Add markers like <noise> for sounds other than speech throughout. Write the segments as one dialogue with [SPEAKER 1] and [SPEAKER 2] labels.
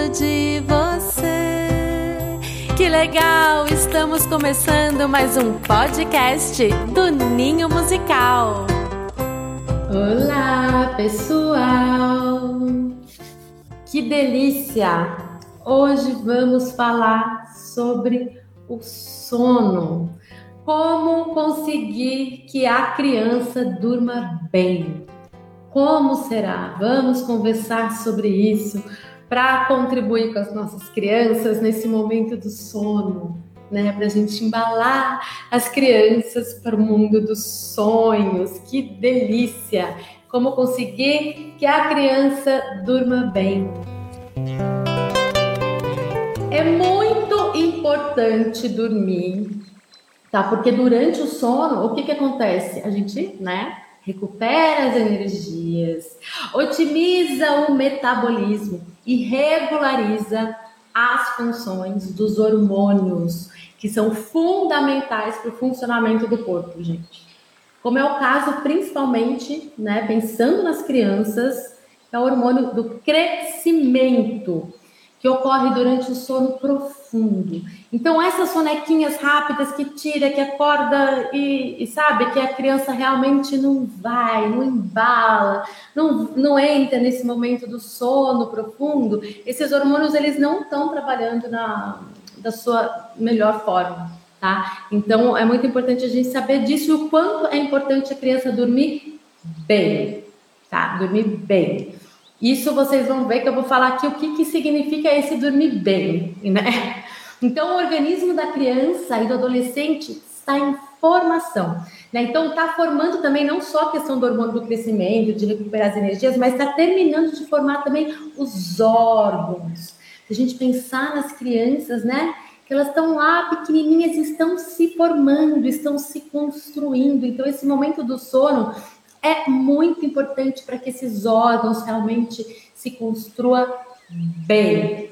[SPEAKER 1] gosto de você. Que legal! Estamos começando mais um podcast do Ninho Musical.
[SPEAKER 2] Olá, pessoal! Que delícia! Hoje vamos falar sobre o sono. Como conseguir que a criança durma bem? Como será? Vamos conversar sobre isso para contribuir com as nossas crianças nesse momento do sono, né? Para a gente embalar as crianças para o mundo dos sonhos. Que delícia! Como conseguir que a criança durma bem? É muito importante dormir, tá? Porque durante o sono, o que que acontece? A gente, né? recupera as energias, otimiza o metabolismo e regulariza as funções dos hormônios, que são fundamentais para o funcionamento do corpo, gente. Como é o caso, principalmente, né, pensando nas crianças, é o hormônio do crescimento, que ocorre durante o sono profundo. Então, essas sonequinhas rápidas que tira, que acorda e, e, sabe que a criança realmente não vai, não embala, não, não entra nesse momento do sono profundo, esses hormônios eles não estão trabalhando na da sua melhor forma, tá? Então, é muito importante a gente saber disso e o quanto é importante a criança dormir bem, tá? Dormir bem. Isso vocês vão ver que eu vou falar aqui o que, que significa esse dormir bem, né? Então, o organismo da criança e do adolescente está em formação. Né? Então, está formando também não só a questão do hormônio do crescimento, de recuperar as energias, mas está terminando de formar também os órgãos. Se a gente pensar nas crianças, né? Que elas estão lá pequenininhas, estão se formando, estão se construindo. Então, esse momento do sono é muito importante para que esses órgãos realmente se construa bem,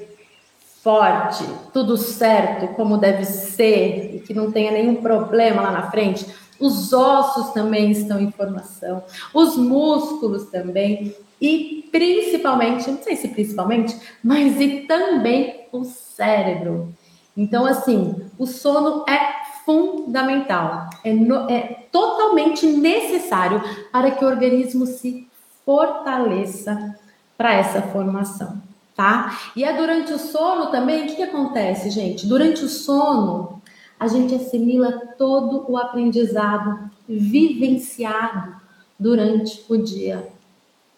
[SPEAKER 2] forte, tudo certo, como deve ser, e que não tenha nenhum problema lá na frente. Os ossos também estão em formação, os músculos também, e principalmente, não sei se principalmente, mas e também o cérebro. Então, assim, o sono é fundamental, é, no, é totalmente necessário para que o organismo se fortaleça para essa formação, tá? E é durante o sono também, o que, que acontece, gente? Durante o sono, a gente assimila todo o aprendizado vivenciado durante o dia.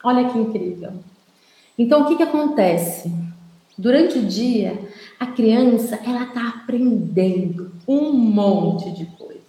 [SPEAKER 2] Olha que incrível. Então, o que, que acontece? Durante o dia, a criança ela está aprendendo um monte de coisas,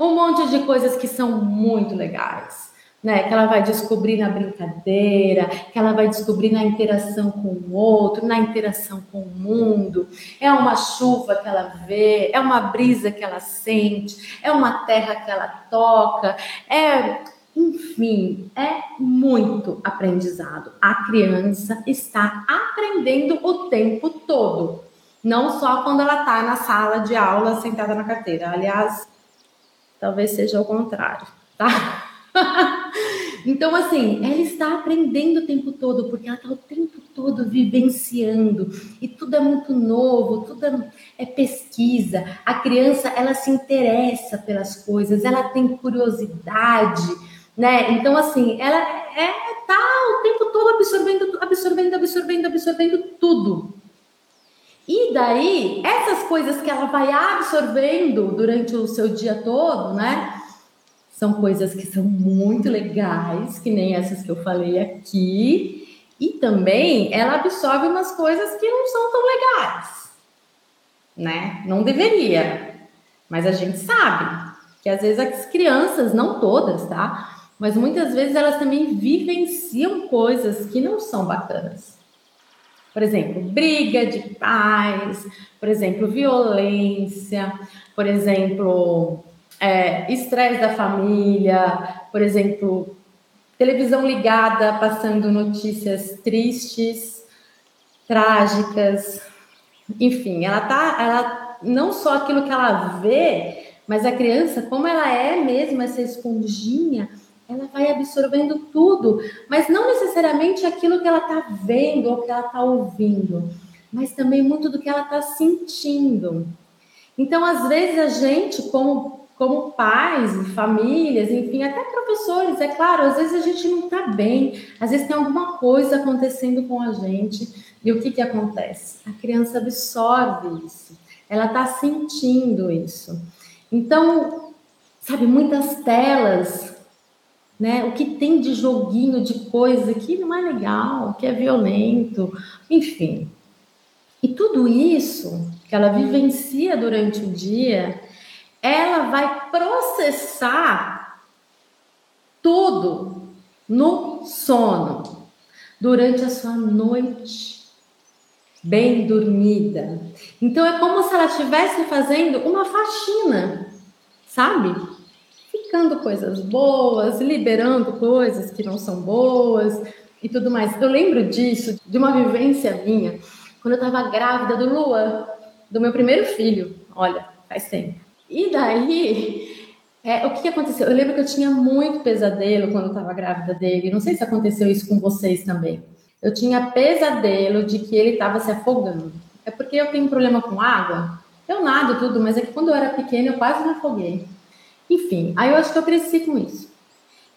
[SPEAKER 2] um monte de coisas que são muito legais, né? Que ela vai descobrir na brincadeira, que ela vai descobrir na interação com o outro, na interação com o mundo. É uma chuva que ela vê, é uma brisa que ela sente, é uma terra que ela toca, é enfim, é muito aprendizado. A criança está aprendendo o tempo todo, não só quando ela está na sala de aula sentada na carteira. Aliás, talvez seja o contrário, tá? <laughs> então, assim, ela está aprendendo o tempo todo, porque ela está o tempo todo vivenciando, e tudo é muito novo, tudo é, é pesquisa. A criança, ela se interessa pelas coisas, ela tem curiosidade né? Então, assim, ela é tá o tempo todo absorvendo, absorvendo, absorvendo, absorvendo tudo. E daí, essas coisas que ela vai absorvendo durante o seu dia todo, né? São coisas que são muito legais, que nem essas que eu falei aqui. E também ela absorve umas coisas que não são tão legais, né? Não deveria. Mas a gente sabe que às vezes as crianças, não todas, tá? Mas muitas vezes elas também vivenciam coisas que não são bacanas. Por exemplo, briga de pais, por exemplo, violência, por exemplo, é, estresse da família, por exemplo, televisão ligada passando notícias tristes, trágicas, enfim, ela tá, ela não só aquilo que ela vê, mas a criança, como ela é mesmo essa esponjinha, ela vai absorvendo tudo, mas não necessariamente aquilo que ela está vendo ou que ela está ouvindo, mas também muito do que ela está sentindo. Então, às vezes, a gente, como, como pais, famílias, enfim, até professores, é claro, às vezes a gente não está bem, às vezes tem alguma coisa acontecendo com a gente, e o que, que acontece? A criança absorve isso, ela está sentindo isso. Então, sabe, muitas telas né? O que tem de joguinho, de coisa que não é legal, que é violento, enfim. E tudo isso que ela vivencia durante o dia, ela vai processar tudo no sono, durante a sua noite bem dormida. Então é como se ela estivesse fazendo uma faxina, sabe? Ficando coisas boas, liberando coisas que não são boas e tudo mais. Eu lembro disso, de uma vivência minha, quando eu estava grávida do Luan, do meu primeiro filho. Olha, faz tempo. E daí, é, o que, aconteceu? Eu lembro que eu tinha muito pesadelo quando eu estava grávida dele. Não sei se aconteceu isso com vocês também. Eu tinha pesadelo de que ele estava se afogando. É porque eu tenho problema com água. Eu nado tudo, mas é que quando eu era pequena eu quase me afoguei. Enfim, aí eu acho que eu cresci com isso.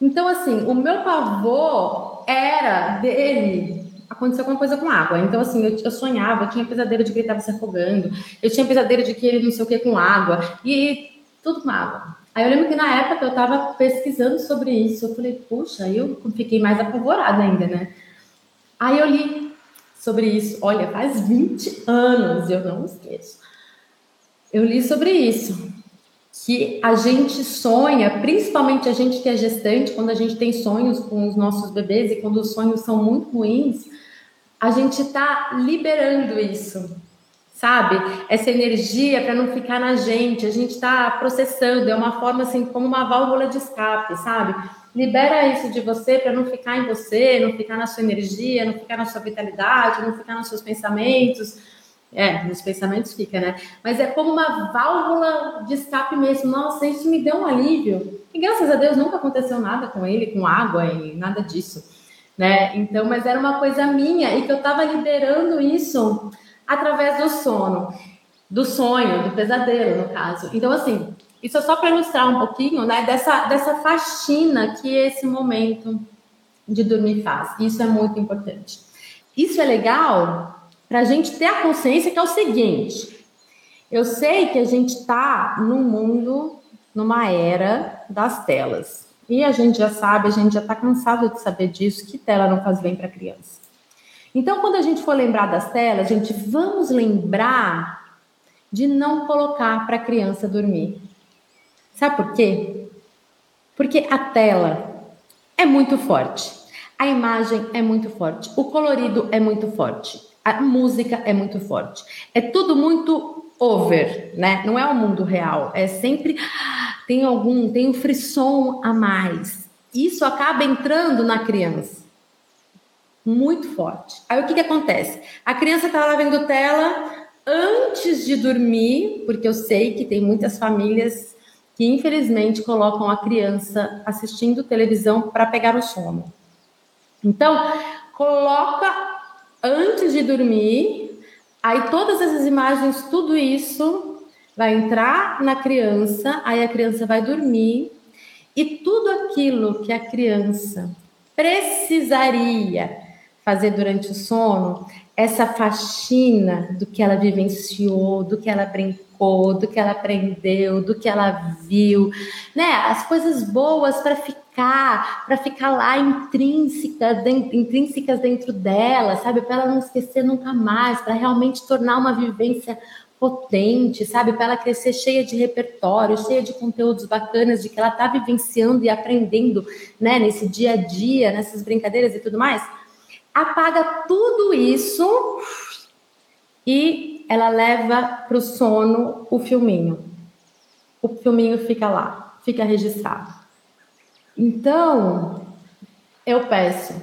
[SPEAKER 2] Então, assim, o meu pavor era dele aconteceu alguma coisa com água. Então, assim, eu, eu, sonhava, eu tinha pesadelo de que ele estava se afogando, eu tinha pesadelo de que ele não sei o que com água, e tudo com água. Aí eu lembro que na época eu estava pesquisando sobre isso, eu falei, puxa, aí eu fiquei mais apavorada ainda, né? Aí eu li sobre isso, olha, faz 20 anos, eu não esqueço. Eu li sobre isso que a gente sonha, principalmente a gente que é gestante, quando a gente tem sonhos com os nossos bebês e quando os sonhos são muito ruins, a gente está liberando isso, sabe? Essa energia para não ficar na gente, a gente está processando, é uma forma assim, como uma válvula de escape, sabe? Libera isso de você para não ficar em você, não ficar na sua energia, não ficar na sua vitalidade, não ficar nos seus pensamentos é, nos pensamentos fica, né? Mas é como uma válvula de escape mesmo. Nossa, isso me deu um alívio. E graças a Deus nunca aconteceu nada com ele, com água e nada disso, né? Então, mas era uma coisa minha e que eu estava liderando isso através do sono, do sonho, do pesadelo, no caso. Então, assim, isso é só para ilustrar um pouquinho, né, dessa, dessa faxina que esse momento de dormir faz. Isso é muito importante. Isso é legal para a gente ter a consciência que é o seguinte: eu sei que a gente está num mundo, numa era das telas. E a gente já sabe, a gente já está cansado de saber disso, que tela não faz bem para a criança. Então, quando a gente for lembrar das telas, gente, vamos lembrar de não colocar para a criança dormir. Sabe por quê? Porque a tela é muito forte, a imagem é muito forte, o colorido é muito forte a música é muito forte. É tudo muito over, né? Não é o mundo real. É sempre tem algum, tem um frisson a mais. Isso acaba entrando na criança. Muito forte. Aí o que, que acontece? A criança tá lá vendo tela antes de dormir, porque eu sei que tem muitas famílias que infelizmente colocam a criança assistindo televisão para pegar o sono. Então, coloca antes de dormir. Aí todas essas imagens, tudo isso vai entrar na criança, aí a criança vai dormir e tudo aquilo que a criança precisaria fazer durante o sono, essa faxina do que ela vivenciou, do que ela brincou, do que ela aprendeu, do que ela viu, né? As coisas boas para ficar, para ficar lá intrínseca, dentro, intrínsecas dentro dela, sabe? Para ela não esquecer nunca mais, para realmente tornar uma vivência potente, sabe? Para ela crescer cheia de repertório, cheia de conteúdos bacanas, de que ela está vivenciando e aprendendo, né? Nesse dia a dia, nessas brincadeiras e tudo mais apaga tudo isso e ela leva para o sono o filminho. O filminho fica lá, fica registrado. Então, eu peço,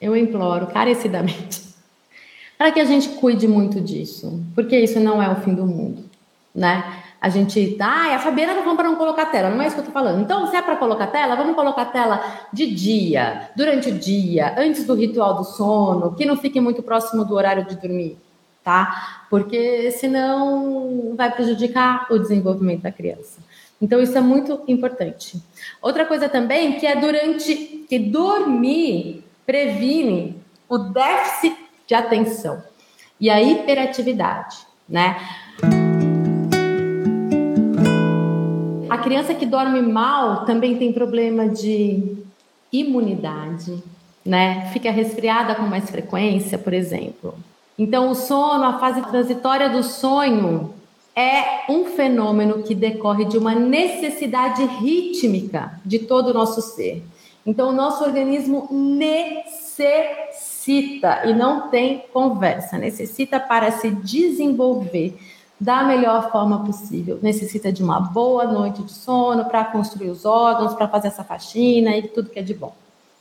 [SPEAKER 2] eu imploro carecidamente <laughs> para que a gente cuide muito disso, porque isso não é o fim do mundo, né? A gente, ah, a Fabiana tá falando para não colocar tela, não é isso que eu tô falando. Então, se é para colocar tela, vamos colocar tela de dia, durante o dia, antes do ritual do sono, que não fique muito próximo do horário de dormir, tá? Porque senão vai prejudicar o desenvolvimento da criança. Então, isso é muito importante. Outra coisa também que é durante que dormir previne o déficit de atenção e a hiperatividade, né? Criança que dorme mal também tem problema de imunidade, né? Fica resfriada com mais frequência, por exemplo. Então, o sono, a fase transitória do sonho, é um fenômeno que decorre de uma necessidade rítmica de todo o nosso ser. Então, o nosso organismo necessita e não tem conversa, necessita para se desenvolver da melhor forma possível. Necessita de uma boa noite de sono para construir os órgãos, para fazer essa faxina e tudo que é de bom.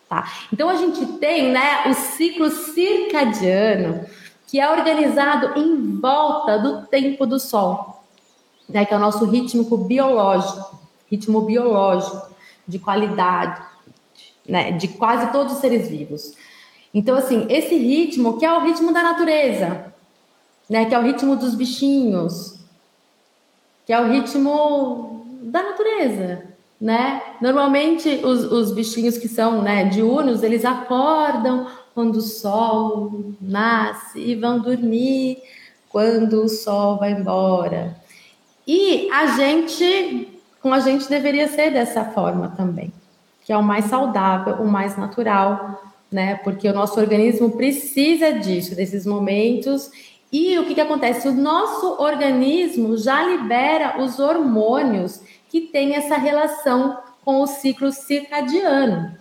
[SPEAKER 2] Tá? Então a gente tem né, o ciclo circadiano, que é organizado em volta do tempo do sol, né, que é o nosso ritmo biológico, ritmo biológico de qualidade, né, de quase todos os seres vivos. Então, assim, esse ritmo, que é o ritmo da natureza, né? Que é o ritmo dos bichinhos, que é o ritmo da natureza, né? Normalmente os, os bichinhos que são né, diurnos, eles acordam quando o sol nasce e vão dormir quando o sol vai embora. E a gente, com a gente deveria ser dessa forma também, que é o mais saudável, o mais natural, né? Porque o nosso organismo precisa disso, desses momentos e o que, que acontece? O nosso organismo já libera os hormônios que têm essa relação com o ciclo circadiano.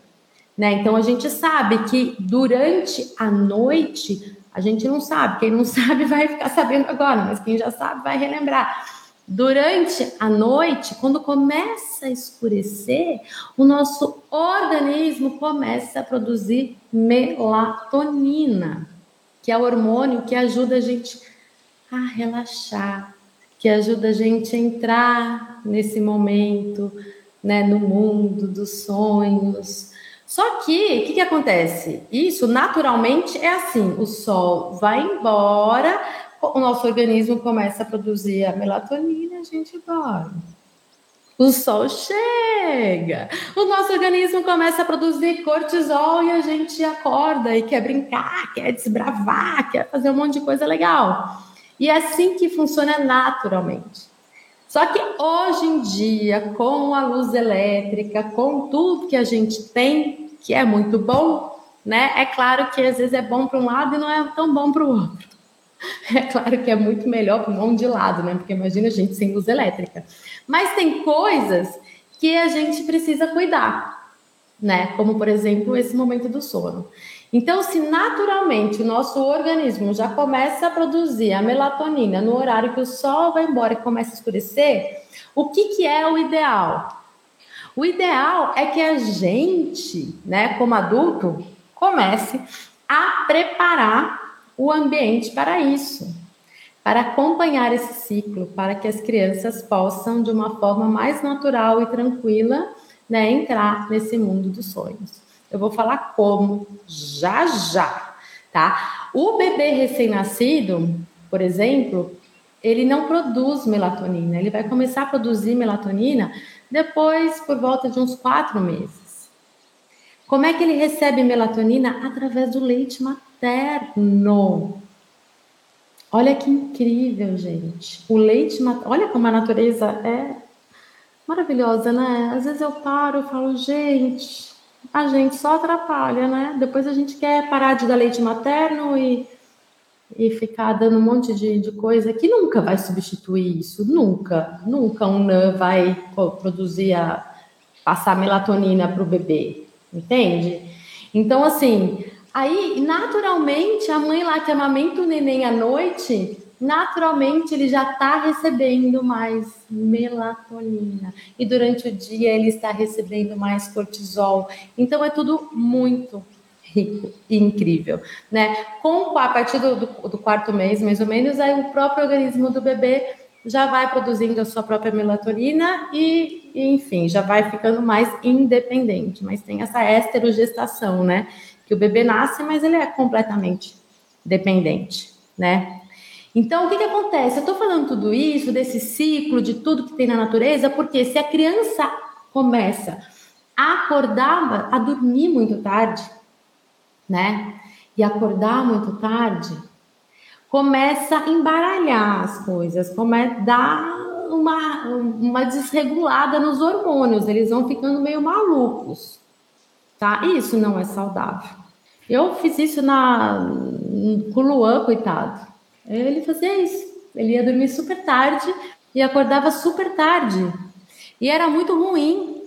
[SPEAKER 2] Né? Então a gente sabe que durante a noite, a gente não sabe, quem não <laughs> sabe vai ficar sabendo agora, mas quem já sabe vai relembrar. Durante a noite, quando começa a escurecer, o nosso organismo começa a produzir melatonina que é o hormônio que ajuda a gente a relaxar, que ajuda a gente a entrar nesse momento, né, no mundo dos sonhos. Só que, o que, que acontece? Isso naturalmente é assim: o sol vai embora, o nosso organismo começa a produzir a melatonina e a gente dorme o sol chega, o nosso organismo começa a produzir cortisol e a gente acorda e quer brincar, quer desbravar, quer fazer um monte de coisa legal. E é assim que funciona naturalmente. Só que hoje em dia, com a luz elétrica, com tudo que a gente tem, que é muito bom, né? É claro que às vezes é bom para um lado e não é tão bom para o outro. <laughs> É claro que é muito melhor para mão de lado, né? Porque imagina a gente sem luz elétrica. Mas tem coisas que a gente precisa cuidar, né? Como, por exemplo, esse momento do sono. Então, se naturalmente o nosso organismo já começa a produzir a melatonina no horário que o sol vai embora e começa a escurecer, o que, que é o ideal? O ideal é que a gente, né, como adulto, comece a preparar o ambiente para isso, para acompanhar esse ciclo, para que as crianças possam, de uma forma mais natural e tranquila, né, entrar nesse mundo dos sonhos. Eu vou falar como já já, tá? O bebê recém-nascido, por exemplo, ele não produz melatonina, ele vai começar a produzir melatonina depois, por volta de uns quatro meses. Como é que ele recebe melatonina? Através do leite materno. Olha que incrível, gente. O leite. Olha como a natureza é maravilhosa, né? Às vezes eu paro e falo, gente, a gente só atrapalha, né? Depois a gente quer parar de dar leite materno e, e ficar dando um monte de, de coisa que nunca vai substituir isso. Nunca. Nunca um NAN vai produzir a. passar melatonina para o bebê. Entende? Então, assim, Aí, naturalmente, a mãe lá que amamenta o neném à noite, naturalmente ele já está recebendo mais melatonina. E durante o dia ele está recebendo mais cortisol. Então é tudo muito rico e incrível, né? Com a partir do, do, do quarto mês, mais ou menos, aí o próprio organismo do bebê já vai produzindo a sua própria melatonina e, enfim, já vai ficando mais independente. Mas tem essa esterogestação, né? Que o bebê nasce, mas ele é completamente dependente, né? Então, o que, que acontece? Eu estou falando tudo isso, desse ciclo, de tudo que tem na natureza, porque se a criança começa a acordar, a dormir muito tarde, né? E acordar muito tarde, começa a embaralhar as coisas, começa a dar uma, uma desregulada nos hormônios, eles vão ficando meio malucos, tá? Isso não é saudável. Eu fiz isso na, com o Luan, coitado. Ele fazia isso. Ele ia dormir super tarde e acordava super tarde. E era muito ruim.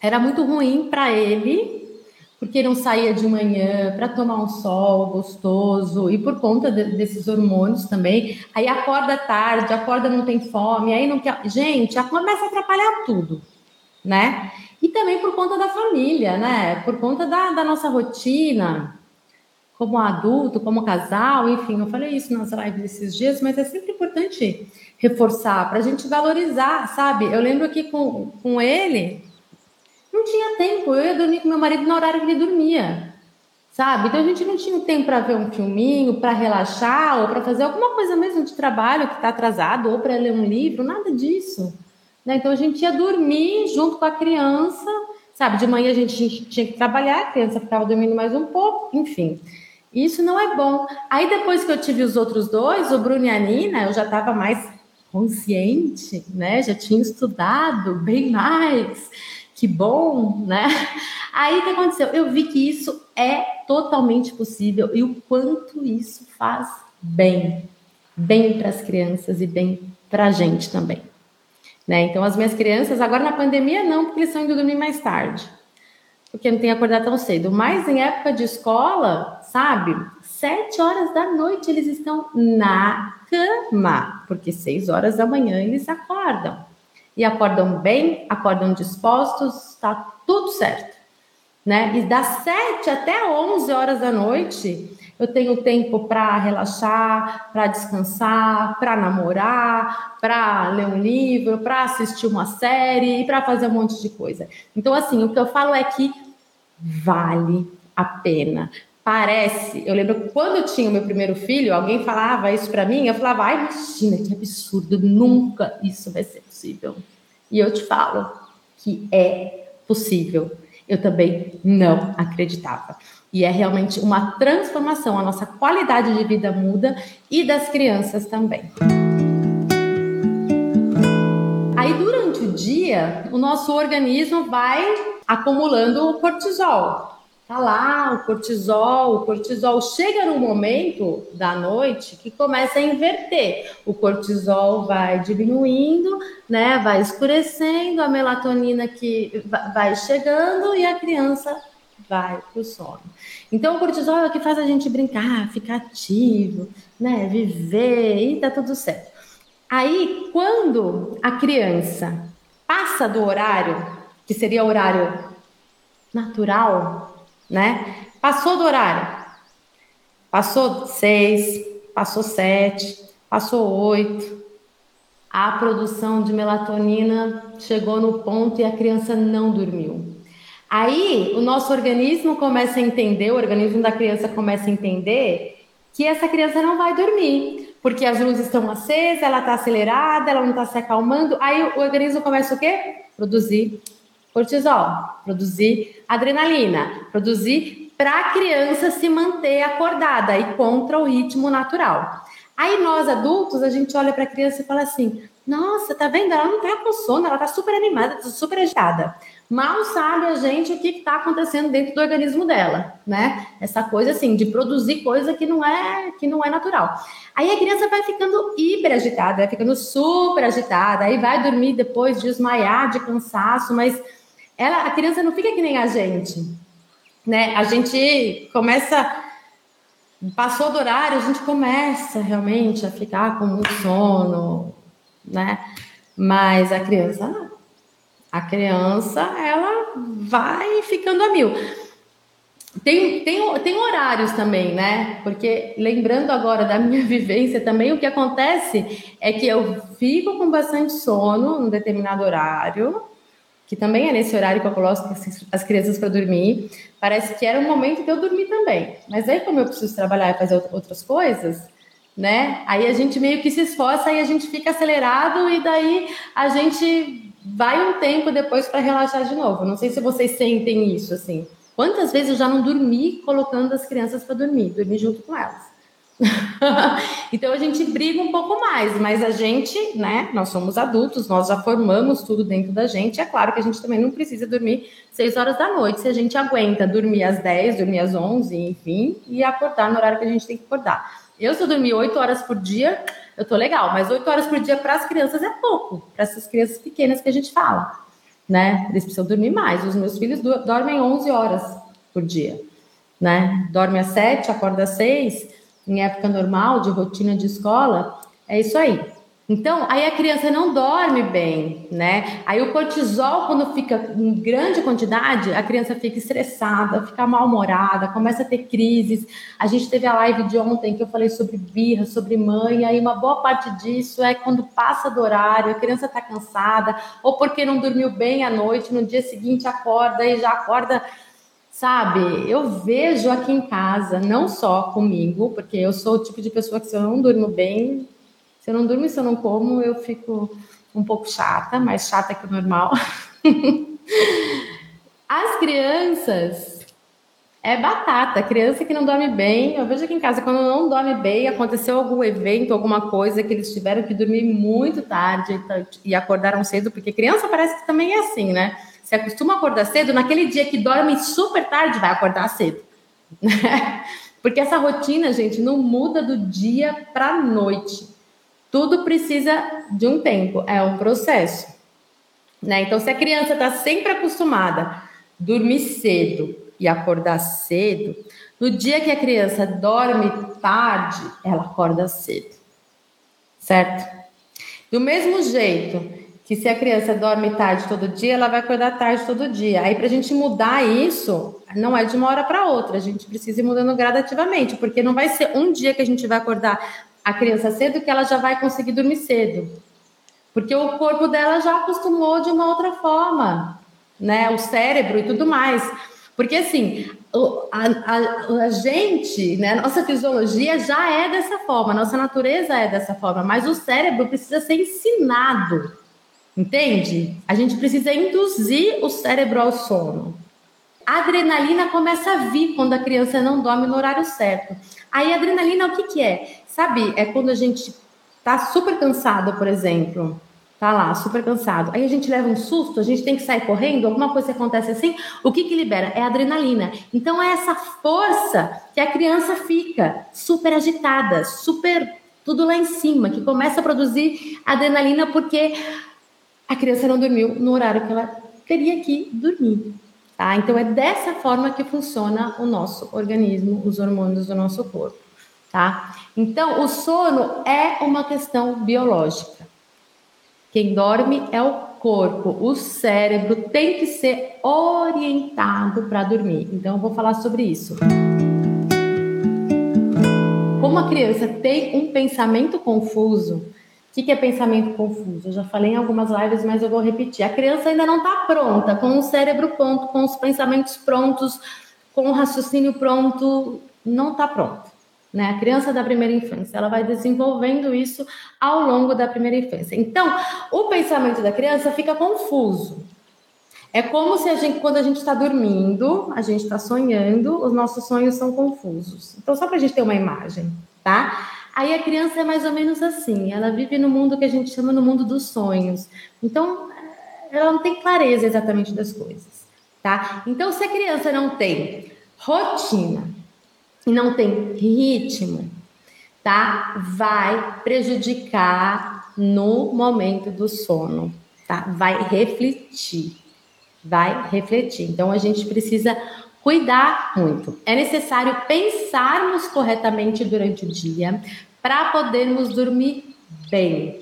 [SPEAKER 2] Era muito ruim para ele, porque não saía de manhã para tomar um sol gostoso e por conta de, desses hormônios também. Aí acorda tarde, acorda não tem fome, aí não quer. Gente, começa a atrapalhar tudo, né? E também por conta da família, né? Por conta da, da nossa rotina, como adulto, como casal, enfim, eu falei isso nas lives esses dias, mas é sempre importante reforçar para a gente valorizar, sabe? Eu lembro que com, com ele não tinha tempo, eu ia dormir com meu marido no horário que ele dormia, sabe? Então a gente não tinha tempo para ver um filminho, para relaxar ou para fazer alguma coisa mesmo de trabalho que está atrasado ou para ler um livro, nada disso. Né? Então a gente ia dormir junto com a criança, sabe? De manhã a gente tinha que trabalhar, a criança ficava dormindo mais um pouco, enfim. Isso não é bom. Aí depois que eu tive os outros dois, o Bruno e a Nina, eu já estava mais consciente, né? Já tinha estudado bem mais. Que bom, né? Aí o que aconteceu? Eu vi que isso é totalmente possível e o quanto isso faz bem, bem para as crianças e bem para a gente também. Né? Então, as minhas crianças, agora na pandemia, não, porque eles estão indo dormir mais tarde, porque não tem que acordar tão cedo. Mas em época de escola, sabe? Sete horas da noite eles estão na cama, porque seis horas da manhã eles acordam. E acordam bem, acordam dispostos, está tudo certo. Né? E das sete até onze horas da noite, eu tenho tempo para relaxar, para descansar, para namorar, para ler um livro, para assistir uma série e para fazer um monte de coisa. Então, assim, o que eu falo é que vale a pena. Parece, eu lembro quando eu tinha o meu primeiro filho, alguém falava isso para mim, eu falava, ai, imagina que absurdo, nunca isso vai ser possível. E eu te falo que é possível. Eu também não acreditava. E é realmente uma transformação, a nossa qualidade de vida muda e das crianças também. Aí durante o dia, o nosso organismo vai acumulando o cortisol. Tá lá o cortisol, o cortisol chega no momento da noite que começa a inverter. O cortisol vai diminuindo, né? Vai escurecendo, a melatonina que vai chegando e a criança vai para o sono. Então, o cortisol é o que faz a gente brincar, ficar ativo, né? Viver e tá tudo certo. Aí, quando a criança passa do horário, que seria o horário natural, né? Passou do horário, passou seis, passou sete, passou oito, a produção de melatonina chegou no ponto e a criança não dormiu. Aí o nosso organismo começa a entender, o organismo da criança começa a entender que essa criança não vai dormir, porque as luzes estão acesas, ela está acelerada, ela não está se acalmando. Aí o organismo começa o quê? Produzir cortisol, produzir adrenalina, produzir para a criança se manter acordada e contra o ritmo natural. Aí nós adultos, a gente olha para a criança e fala assim: nossa, tá vendo? Ela não tá com sono, ela tá super animada, tá super agitada. Mal sabe a gente o que está acontecendo dentro do organismo dela, né? Essa coisa assim de produzir coisa que não é que não é natural. Aí a criança vai ficando hiper agitada, vai ficando super agitada, aí vai dormir depois desmaiar de cansaço, mas ela, a criança não fica que nem a gente, né? A gente começa passou do horário, a gente começa realmente a ficar com muito sono, né? Mas a criança. A criança, ela vai ficando a mil. tem, tem, tem horários também, né? Porque lembrando agora da minha <laughs> vivência também, o que acontece é que eu fico com bastante sono num determinado horário, que também é nesse horário que eu coloco as crianças para dormir. Parece que era o momento de eu dormir também. Mas aí, como eu preciso trabalhar e fazer outras coisas, né? Aí a gente meio que se esforça e a gente fica acelerado e daí a gente vai um tempo depois para relaxar de novo. Não sei se vocês sentem isso assim. Quantas vezes eu já não dormi colocando as crianças para dormir, dormir junto com elas. <laughs> então a gente briga um pouco mais, mas a gente, né, nós somos adultos, nós já formamos tudo dentro da gente. É claro que a gente também não precisa dormir 6 horas da noite, se a gente aguenta dormir às 10, dormir às 11, enfim, e acordar no horário que a gente tem que acordar. Eu, se eu dormir 8 horas por dia, eu tô legal, mas 8 horas por dia para as crianças é pouco, para essas crianças pequenas que a gente fala né? Eles precisam dormir mais. Os meus filhos do, dormem 11 horas por dia, né? Dorme às 7, acorda às 6, em época normal, de rotina de escola, é isso aí. Então, aí a criança não dorme bem, né? Aí o cortisol, quando fica em grande quantidade, a criança fica estressada, fica mal-humorada, começa a ter crises. A gente teve a live de ontem que eu falei sobre birra, sobre mãe, aí uma boa parte disso é quando passa do horário, a criança está cansada, ou porque não dormiu bem à noite, no dia seguinte acorda e já acorda sabe? Eu vejo aqui em casa, não só comigo, porque eu sou o tipo de pessoa que se eu não durmo bem, se eu não durmo e se eu não como, eu fico um pouco chata, mais chata que o normal. <laughs> As crianças é batata. Criança que não dorme bem, eu vejo aqui em casa, quando não dorme bem, aconteceu algum evento, alguma coisa que eles tiveram que dormir muito tarde e acordaram cedo, porque criança parece que também é assim, né? Se acostuma a acordar cedo, naquele dia que dorme super tarde, vai acordar cedo. <laughs> Porque essa rotina, gente, não muda do dia para noite. Tudo precisa de um tempo, é um processo. Né? Então, se a criança está sempre acostumada a dormir cedo e acordar cedo, no dia que a criança dorme tarde, ela acorda cedo. Certo? Do mesmo jeito que se a criança dorme tarde todo dia, ela vai acordar tarde todo dia. Aí, para a gente mudar isso, não é de uma hora para outra, a gente precisa ir mudando gradativamente, porque não vai ser um dia que a gente vai acordar a criança cedo que ela já vai conseguir dormir cedo. Porque o corpo dela já acostumou de uma outra forma, né? O cérebro e tudo mais. Porque assim, a, a, a gente, né, nossa fisiologia já é dessa forma, nossa natureza é dessa forma, mas o cérebro precisa ser ensinado, entende? A gente precisa induzir o cérebro ao sono. A adrenalina começa a vir quando a criança não dorme no horário certo. Aí adrenalina o que, que é? Sabe, é quando a gente tá super cansado, por exemplo, tá lá, super cansado. Aí a gente leva um susto, a gente tem que sair correndo, alguma coisa acontece assim, o que que libera? É adrenalina. Então é essa força que a criança fica super agitada, super tudo lá em cima, que começa a produzir adrenalina porque a criança não dormiu no horário que ela teria que dormir. Tá? Então é dessa forma que funciona o nosso organismo, os hormônios do nosso corpo tá? Então, o sono é uma questão biológica. Quem dorme é o corpo, o cérebro tem que ser orientado para dormir. Então, eu vou falar sobre isso. Como a criança tem um pensamento confuso, o que é pensamento confuso? Eu já falei em algumas lives, mas eu vou repetir. A criança ainda não está pronta, com o cérebro pronto, com os pensamentos prontos, com o raciocínio pronto, não está pronta né? A criança da primeira infância, ela vai desenvolvendo isso ao longo da primeira infância. Então, o pensamento da criança fica confuso. É como se a gente, quando a gente está dormindo, a gente está sonhando, os nossos sonhos são confusos. Então, só para a gente ter uma imagem, tá? Aí a criança é mais ou menos assim, ela vive no mundo que a gente chama no mundo dos sonhos. Então, ela não tem clareza exatamente das coisas, tá? Então, se a criança não tem rotina, e não tem ritmo, tá? Vai prejudicar no momento do sono, tá? Vai refletir, vai refletir. Então a gente precisa cuidar muito. É necessário pensarmos corretamente durante o dia para podermos dormir bem.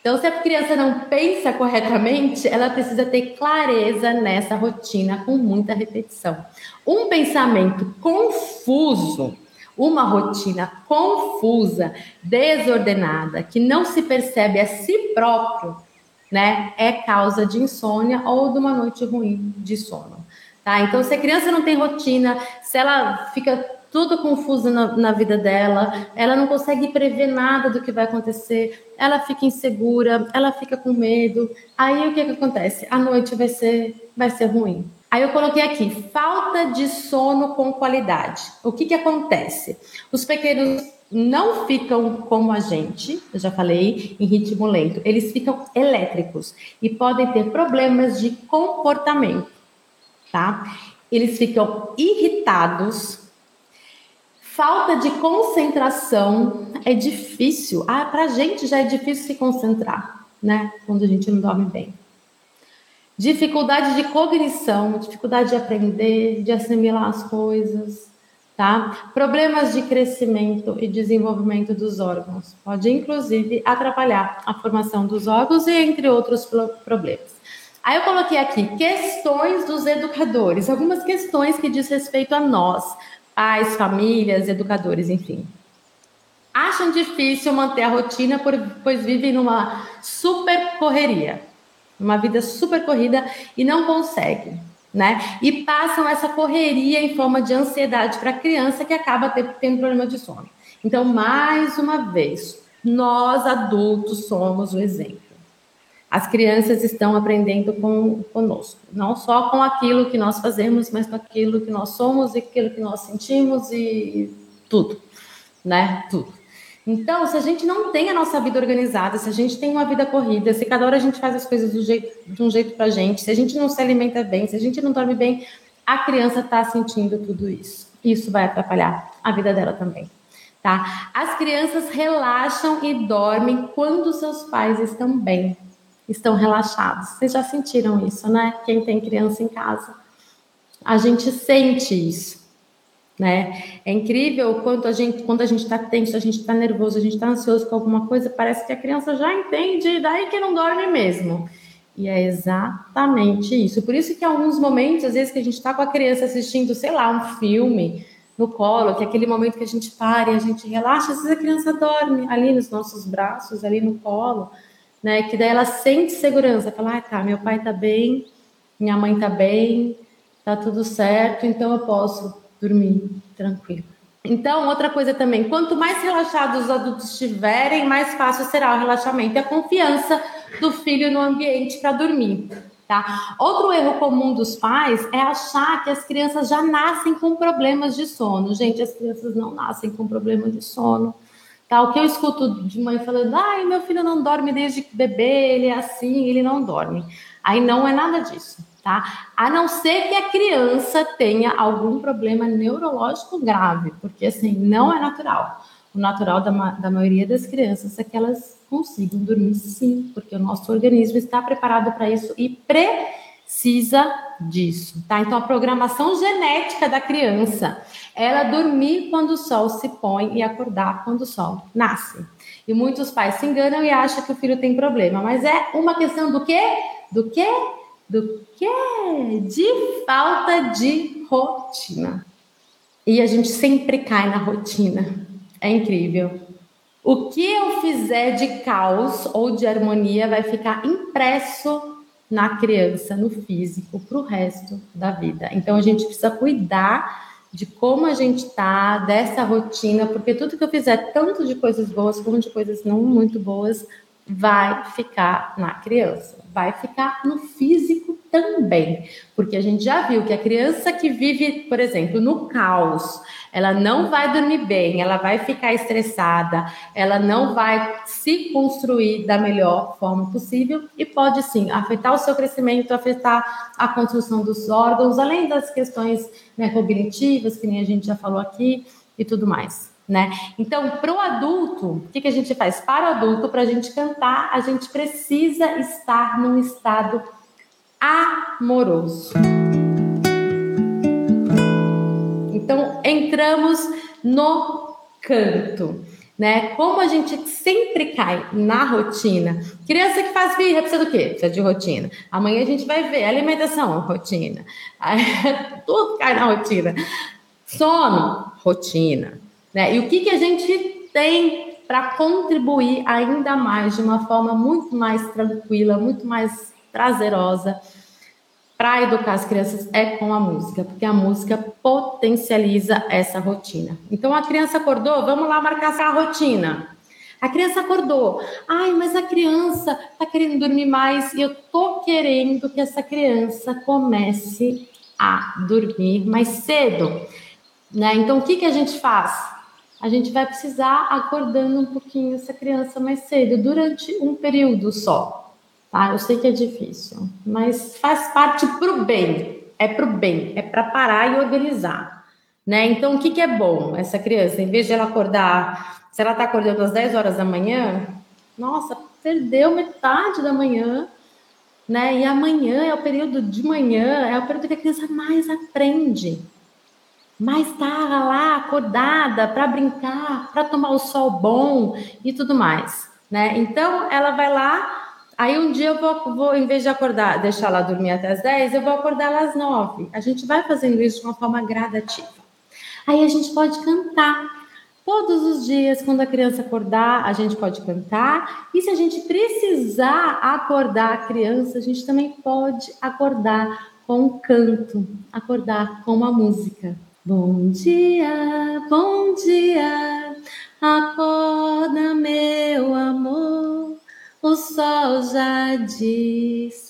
[SPEAKER 2] Então, se a criança não pensa corretamente, ela precisa ter clareza nessa rotina com muita repetição. Um pensamento confuso, uma rotina confusa, desordenada, que não se percebe a si próprio, né, é causa de insônia ou de uma noite ruim de sono. Tá? Então, se a criança não tem rotina, se ela fica tudo confuso na, na, vida dela, ela não consegue prever nada do que vai acontecer, ela fica insegura, ela fica com medo. Aí o que, que acontece? A noite vai ser, vai ser ruim. Aí eu coloquei aqui, falta de sono com qualidade. O que, que acontece? Os pequenos não ficam como a gente, eu já falei, em ritmo lento, eles ficam elétricos e podem ter problemas de comportamento, tá? Eles ficam irritados, Falta de concentração é difícil. Ah, para a gente já é difícil se concentrar, né? Quando a gente não dorme bem. Dificuldade de cognição, dificuldade de aprender, de assimilar as coisas, tá? Problemas de crescimento e desenvolvimento dos órgãos. Pode, inclusive, atrapalhar a formação dos órgãos e entre outros problemas. Aí eu coloquei aqui questões dos educadores, algumas questões que diz respeito a nós, pais, famílias, educadores, enfim. Acham difícil manter a rotina, pois vivem numa super correria, uma vida super corrida e não conseguem, né? E passam essa correria em forma de ansiedade para a criança que acaba tendo problema de sono. Então, mais uma vez, nós adultos somos o exemplo. As crianças estão aprendendo com, conosco, não só com aquilo que nós fazemos, mas com aquilo que nós somos e aquilo que nós sentimos e tudo, né? Tudo. Então, se a gente não tem a nossa vida organizada, se a gente tem uma vida corrida, se cada hora a gente faz as coisas do jeito, de um jeito pra gente, se a gente não se alimenta bem, se a gente não dorme bem, a criança está sentindo tudo isso. Isso vai atrapalhar a vida dela também. Tá? As crianças relaxam e dormem quando seus pais estão bem estão relaxados. Vocês já sentiram isso, né? Quem tem criança em casa. A gente sente isso, né? É incrível quanto a gente, quando a gente está tenso, a gente está nervoso, a gente está ansioso com alguma coisa, parece que a criança já entende, daí que não dorme mesmo. E é exatamente isso. Por isso que em alguns momentos, às vezes que a gente está com a criança assistindo, sei lá, um filme no colo, que é aquele momento que a gente para e a gente relaxa, às vezes a criança dorme ali nos nossos braços, ali no colo né? Que daí ela sente segurança, fala, ah, tá, meu pai tá bem, minha mãe tá bem, tá tudo certo, então eu posso dormir tranquilo. Então, outra coisa também, quanto mais relaxados os adultos estiverem, mais fácil será o relaxamento e a confiança do filho no ambiente para dormir. Tá? Outro erro comum dos pais é achar que as crianças já nascem com problemas de sono. Gente, as crianças não nascem com problema de sono. Tá, o que eu escuto de mãe falando, ai, meu filho não dorme desde bebê, ele é assim, ele não dorme. Aí não é nada disso, tá? A não ser que a criança tenha algum problema neurológico grave, porque assim, não é natural. O natural da, da maioria das crianças é que elas consigam dormir sim, porque o nosso organismo está preparado para isso e precisa disso, tá? Então a programação genética da criança ela dormir quando o sol se põe e acordar quando o sol nasce. E muitos pais se enganam e acham que o filho tem problema, mas é uma questão do quê? Do quê? Do quê? De falta de rotina. E a gente sempre cai na rotina. É incrível. O que eu fizer de caos ou de harmonia vai ficar impresso na criança, no físico, para o resto da vida. Então a gente precisa cuidar de como a gente tá, dessa rotina, porque tudo que eu fizer, tanto de coisas boas como de coisas não muito boas, vai ficar na criança, vai ficar no físico também, porque a gente já viu que a criança que vive, por exemplo, no caos, ela não vai dormir bem, ela vai ficar estressada, ela não vai se construir da melhor forma possível e pode sim afetar o seu crescimento, afetar a construção dos órgãos, além das questões né, cognitivas, que nem a gente já falou aqui, e tudo mais. Né? Então, para o adulto, o que, que a gente faz? Para o adulto, para a gente cantar, a gente precisa estar num estado amoroso. Então, entramos no canto. né? Como a gente sempre cai na rotina. Criança que faz birra precisa do quê? Precisa de rotina. Amanhã a gente vai ver alimentação, rotina. <laughs> tudo cai na rotina. Sono, rotina. Né? E o que, que a gente tem para contribuir ainda mais de uma forma muito mais tranquila, muito mais prazerosa para educar as crianças é com a música, porque a música potencializa essa rotina. Então a criança acordou, vamos lá marcar essa rotina. A criança acordou. Ai, mas a criança está querendo dormir mais e eu tô querendo que essa criança comece a dormir mais cedo, né? Então o que que a gente faz? A gente vai precisar acordando um pouquinho essa criança mais cedo durante um período só. Tá? Eu sei que é difícil, mas faz parte para o bem. É para o bem, é para parar e organizar. Né? Então, o que, que é bom? Essa criança, em vez de ela acordar, se ela está acordando às 10 horas da manhã, nossa, perdeu metade da manhã, né? E amanhã é o período de manhã, é o período que a criança mais aprende. Mais está lá acordada para brincar, para tomar o sol bom e tudo mais, né? Então, ela vai lá Aí um dia eu vou, vou, em vez de acordar, deixar ela dormir até as 10, eu vou acordar ela às 9. A gente vai fazendo isso de uma forma gradativa. Aí a gente pode cantar. Todos os dias, quando a criança acordar, a gente pode cantar. E se a gente precisar acordar a criança, a gente também pode acordar com um canto, acordar com uma música. Bom dia, bom dia, acorda, meu amor o sol já despertou.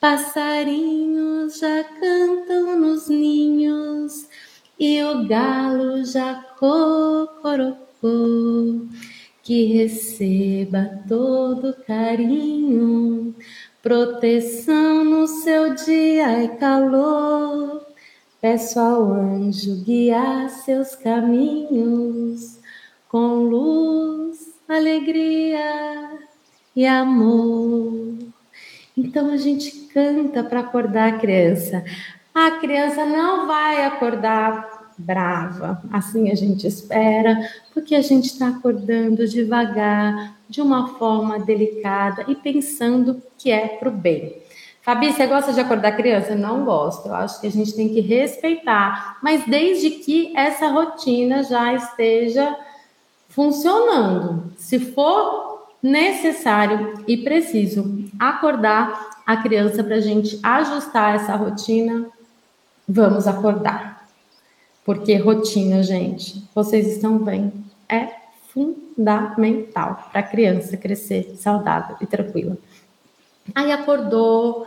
[SPEAKER 2] Passarinhos já cantam nos ninhos e o galo já cocorocou. Que receba todo carinho, proteção no seu dia e calor. Peço ao anjo guiar seus caminhos com luz alegria e amor. Então a gente canta para acordar a criança. A criança não vai acordar brava, assim a gente espera, porque a gente está acordando devagar, de uma forma delicada e pensando que é para o bem. Fabi, você gosta de acordar criança? Não gosto. Eu acho que a gente tem que respeitar, mas desde que essa rotina já esteja funcionando. Se for necessário e preciso acordar a criança para a gente ajustar essa rotina, vamos acordar. Porque rotina, gente, vocês estão bem, é fundamental para a criança crescer saudável e tranquila. Aí acordou,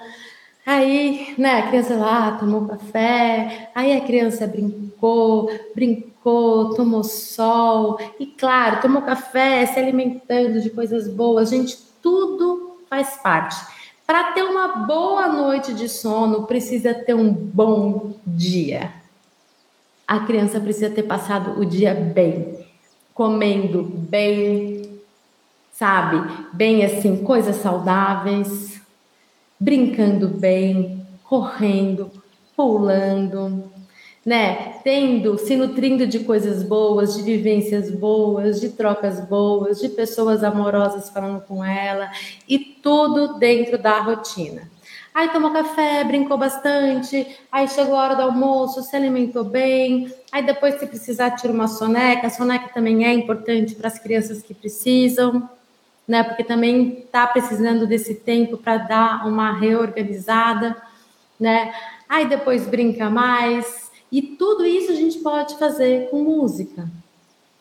[SPEAKER 2] aí, né, a criança lá tomou café, aí a criança brincou, brincou tomou sol e, claro, tomou café, se alimentando de coisas boas. Gente, tudo faz parte. Para ter uma boa noite de sono, precisa ter um bom dia. A criança precisa ter passado o dia bem, comendo bem, sabe? Bem assim, coisas saudáveis, brincando bem, correndo, pulando, né? Tendo, se nutrindo de coisas boas, de vivências boas, de trocas boas, de pessoas amorosas falando com ela e tudo dentro da rotina. Aí tomou café, brincou bastante, aí chegou a hora do almoço, se alimentou bem, aí depois se precisar tira uma soneca, a soneca também é importante para as crianças que precisam, né? Porque também está precisando desse tempo para dar uma reorganizada, né? Aí depois brinca mais, e tudo isso a gente pode fazer com música.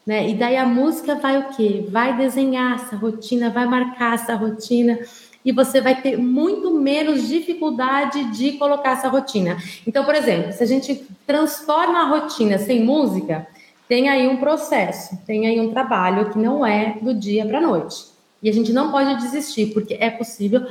[SPEAKER 2] Né? E daí a música vai o quê? Vai desenhar essa rotina, vai marcar essa rotina e você vai ter muito menos dificuldade de colocar essa rotina. Então, por exemplo, se a gente transforma a rotina sem música, tem aí um processo, tem aí um trabalho que não é do dia para a noite. E a gente não pode desistir, porque é possível,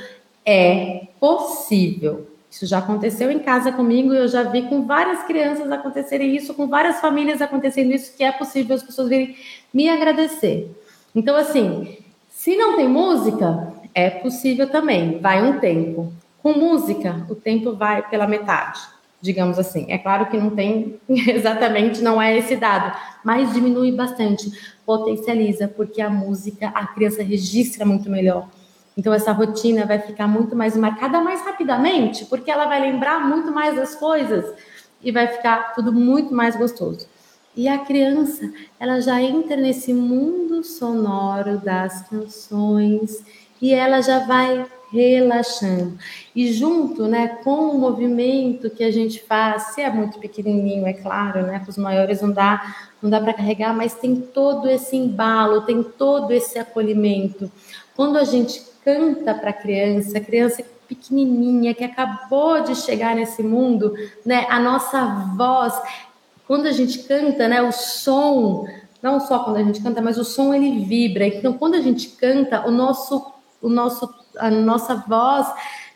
[SPEAKER 2] é possível. Isso já aconteceu em casa comigo, eu já vi com várias crianças acontecerem isso, com várias famílias acontecendo isso, que é possível as pessoas virem me agradecer. Então, assim, se não tem música, é possível também, vai um tempo. Com música, o tempo vai pela metade. Digamos assim. É claro que não tem <laughs> exatamente, não é esse dado, mas diminui bastante, potencializa, porque a música a criança registra muito melhor. Então essa rotina vai ficar muito mais marcada mais rapidamente, porque ela vai lembrar muito mais das coisas e vai ficar tudo muito mais gostoso. E a criança, ela já entra nesse mundo sonoro das canções e ela já vai relaxando. E junto, né, com o movimento que a gente faz, se é muito pequenininho, é claro, né, para os maiores não dá, não dá para carregar, mas tem todo esse embalo, tem todo esse acolhimento. Quando a gente canta para a criança, a criança pequenininha que acabou de chegar nesse mundo, né, a nossa voz quando a gente canta, né, o som, não só quando a gente canta, mas o som ele vibra. Então, quando a gente canta, o nosso, o nosso, a nossa voz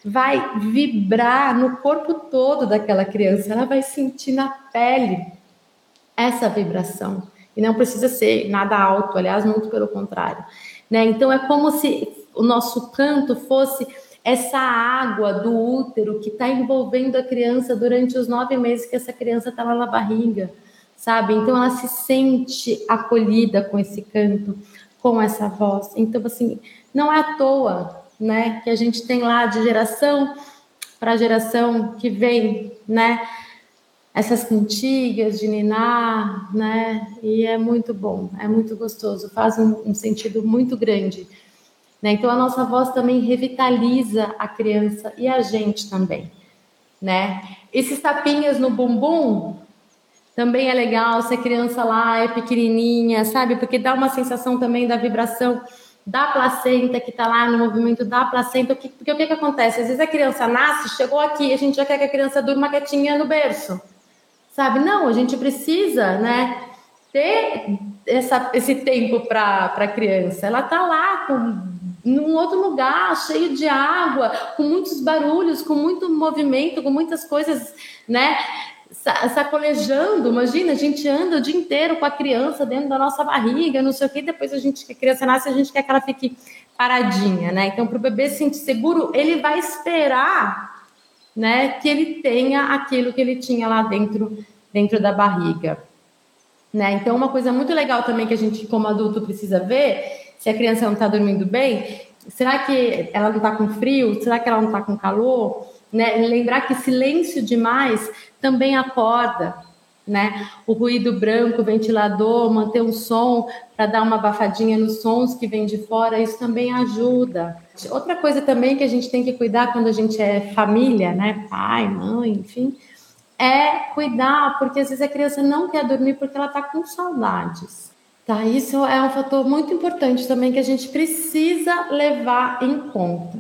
[SPEAKER 2] vai vibrar no corpo todo daquela criança. Ela vai sentir na pele essa vibração. E não precisa ser nada alto, aliás, muito pelo contrário. Né? Então, é como se o nosso canto fosse essa água do útero que está envolvendo a criança durante os nove meses que essa criança está lá na barriga, sabe? Então ela se sente acolhida com esse canto, com essa voz. Então, assim, não é à toa, né, que a gente tem lá de geração para geração que vem, né, essas cantigas de ninar, né, e é muito bom, é muito gostoso, faz um, um sentido muito grande né? Então, a nossa voz também revitaliza a criança e a gente também. Né? Esses tapinhas no bumbum também é legal se a criança lá é pequenininha, sabe? Porque dá uma sensação também da vibração da placenta que está lá no movimento da placenta. Porque, porque o que, que acontece? Às vezes a criança nasce, chegou aqui, a gente já quer que a criança durma quietinha no berço, sabe? Não, a gente precisa, né? Ter essa, esse tempo para a criança. Ela está lá com num outro lugar, cheio de água, com muitos barulhos, com muito movimento, com muitas coisas, né? Sacolejando, imagina, a gente anda o dia inteiro com a criança dentro da nossa barriga, não sei o que, depois a gente, que a criança nasce, a gente quer que ela fique paradinha, né? Então, para o bebê se sentir seguro, ele vai esperar, né, que ele tenha aquilo que ele tinha lá dentro, dentro da barriga, né? Então, uma coisa muito legal também que a gente, como adulto, precisa ver se a criança não está dormindo bem, será que ela não está com frio? Será que ela não está com calor? Né? Lembrar que silêncio demais também acorda, né? O ruído branco, ventilador, manter um som para dar uma abafadinha nos sons que vêm de fora, isso também ajuda. Outra coisa também que a gente tem que cuidar quando a gente é família, né? Pai, mãe, enfim, é cuidar, porque às vezes a criança não quer dormir porque ela está com saudades. Tá, isso é um fator muito importante também que a gente precisa levar em conta.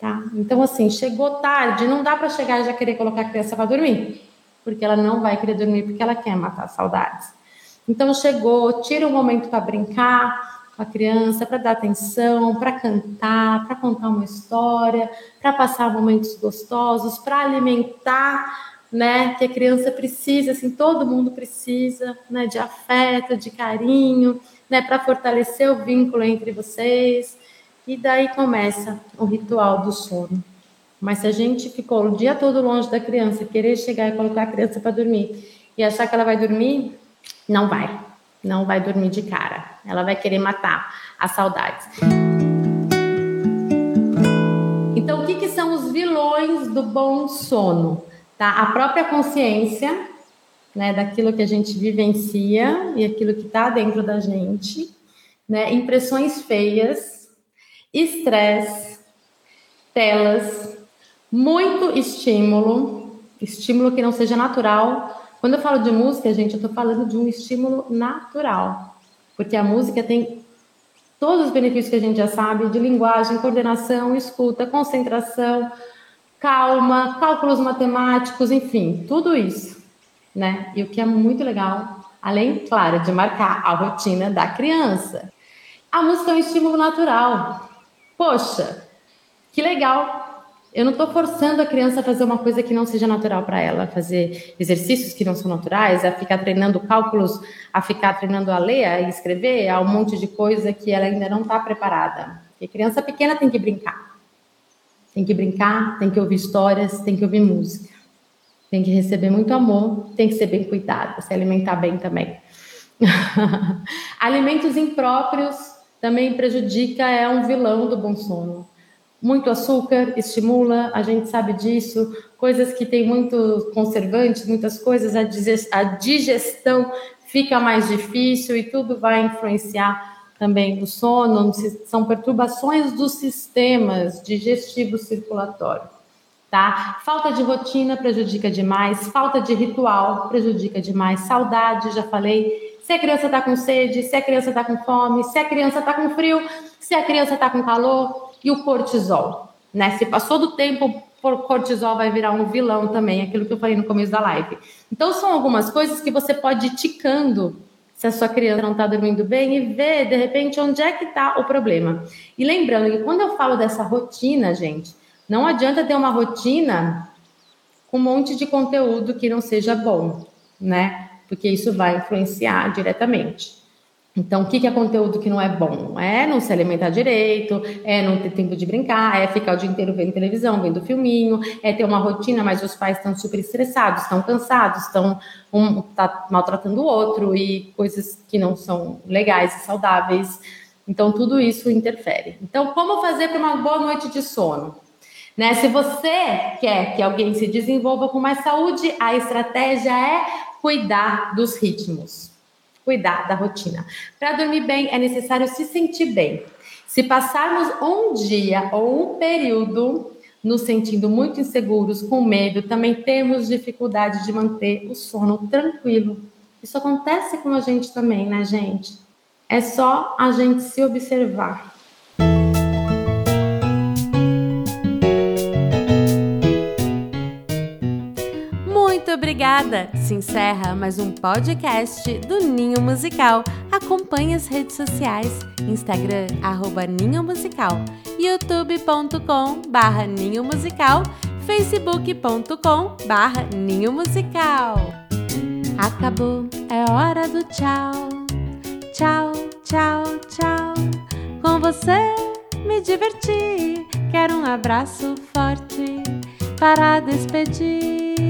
[SPEAKER 2] Tá? Então, assim, chegou tarde, não dá para chegar e já querer colocar a criança para dormir, porque ela não vai querer dormir porque ela quer matar saudades. Então, chegou, tira um momento para brincar com a criança, para dar atenção, para cantar, para contar uma história, para passar momentos gostosos, para alimentar né? Que a criança precisa, assim, todo mundo precisa, né? De afeto, de carinho, né? Para fortalecer o vínculo entre vocês. E daí começa o ritual do sono. Mas se a gente ficou o dia todo longe da criança, querer chegar e colocar a criança para dormir e achar que ela vai dormir, não vai. Não vai dormir de cara. Ela vai querer matar as saudades. Então, o que, que são os vilões do bom sono? tá? A própria consciência, né, daquilo que a gente vivencia e aquilo que está dentro da gente, né? Impressões feias, estresse, telas, muito estímulo, estímulo que não seja natural. Quando eu falo de música, gente, eu estou falando de um estímulo natural, porque a música tem todos os benefícios que a gente já sabe de linguagem, coordenação, escuta, concentração, calma, cálculos matemáticos, enfim, tudo isso, né? E o que é muito legal, além, claro, de marcar a rotina da criança. A música é um estímulo natural. Poxa, que legal. Eu não estou forçando a criança a fazer uma coisa que não seja natural para ela, fazer exercícios que não são naturais, a ficar treinando cálculos, a ficar treinando a ler, a escrever, a um monte de coisa que ela ainda não está preparada. Porque criança pequena tem que brincar. Tem que brincar, tem que ouvir histórias, tem que ouvir música. tem que receber muito amor, tem que ser bem cuidado, se alimentar bem também. <laughs> Alimentos impróprios também prejudica, é um vilão do bom sono. Muito açúcar estimula, a gente sabe disso. Coisas que tem muito conservantes, muitas coisas, a digestão fica mais difícil e tudo vai influenciar também o sono. São perturbações dos sistemas digestivo circulatório. Tá? Falta de rotina prejudica demais, falta de ritual prejudica demais, saudade, já falei. Se a criança está com sede, se a criança está com fome, se a criança está com frio, se a criança está com calor, e o cortisol, né? Se passou do tempo, o cortisol vai virar um vilão também, aquilo que eu falei no começo da live. Então, são algumas coisas que você pode ir ticando se a sua criança não está dormindo bem e ver, de repente, onde é que está o problema. E lembrando que quando eu falo dessa rotina, gente, não adianta ter uma rotina com um monte de conteúdo que não seja bom, né? Porque isso vai influenciar diretamente. Então, o que, é conteúdo que não é bom? É não se alimentar direito, é não ter tempo de brincar, é ficar o dia inteiro vendo televisão, vendo filminho, é ter uma rotina, mas os pais estão super estressados, estão cansados, estão um tá maltratando o outro e coisas que não são legais e saudáveis. Então, tudo isso interfere. Então, como fazer para uma boa noite de sono? Né? Se você quer que alguém se desenvolva com mais saúde, a estratégia é cuidar dos ritmos cuidar da rotina. Para dormir bem, é necessário se sentir bem. Se passarmos um dia ou um período nos sentindo muito inseguros, com medo, também temos dificuldade de manter o sono tranquilo. Isso acontece com a gente também, né, gente? É só a gente se observar.
[SPEAKER 1] Obrigada! Se encerra mais um podcast do Ninho Musical. Acompanhe as redes sociais, Instagram, arroba Ninho Musical, youtube.com barra Ninho Musical, facebook.com barra Ninho Musical. Acabou, é hora do tchau. Tchau, tchau, tchau. Com você me diverti. Quero um abraço forte para despedir.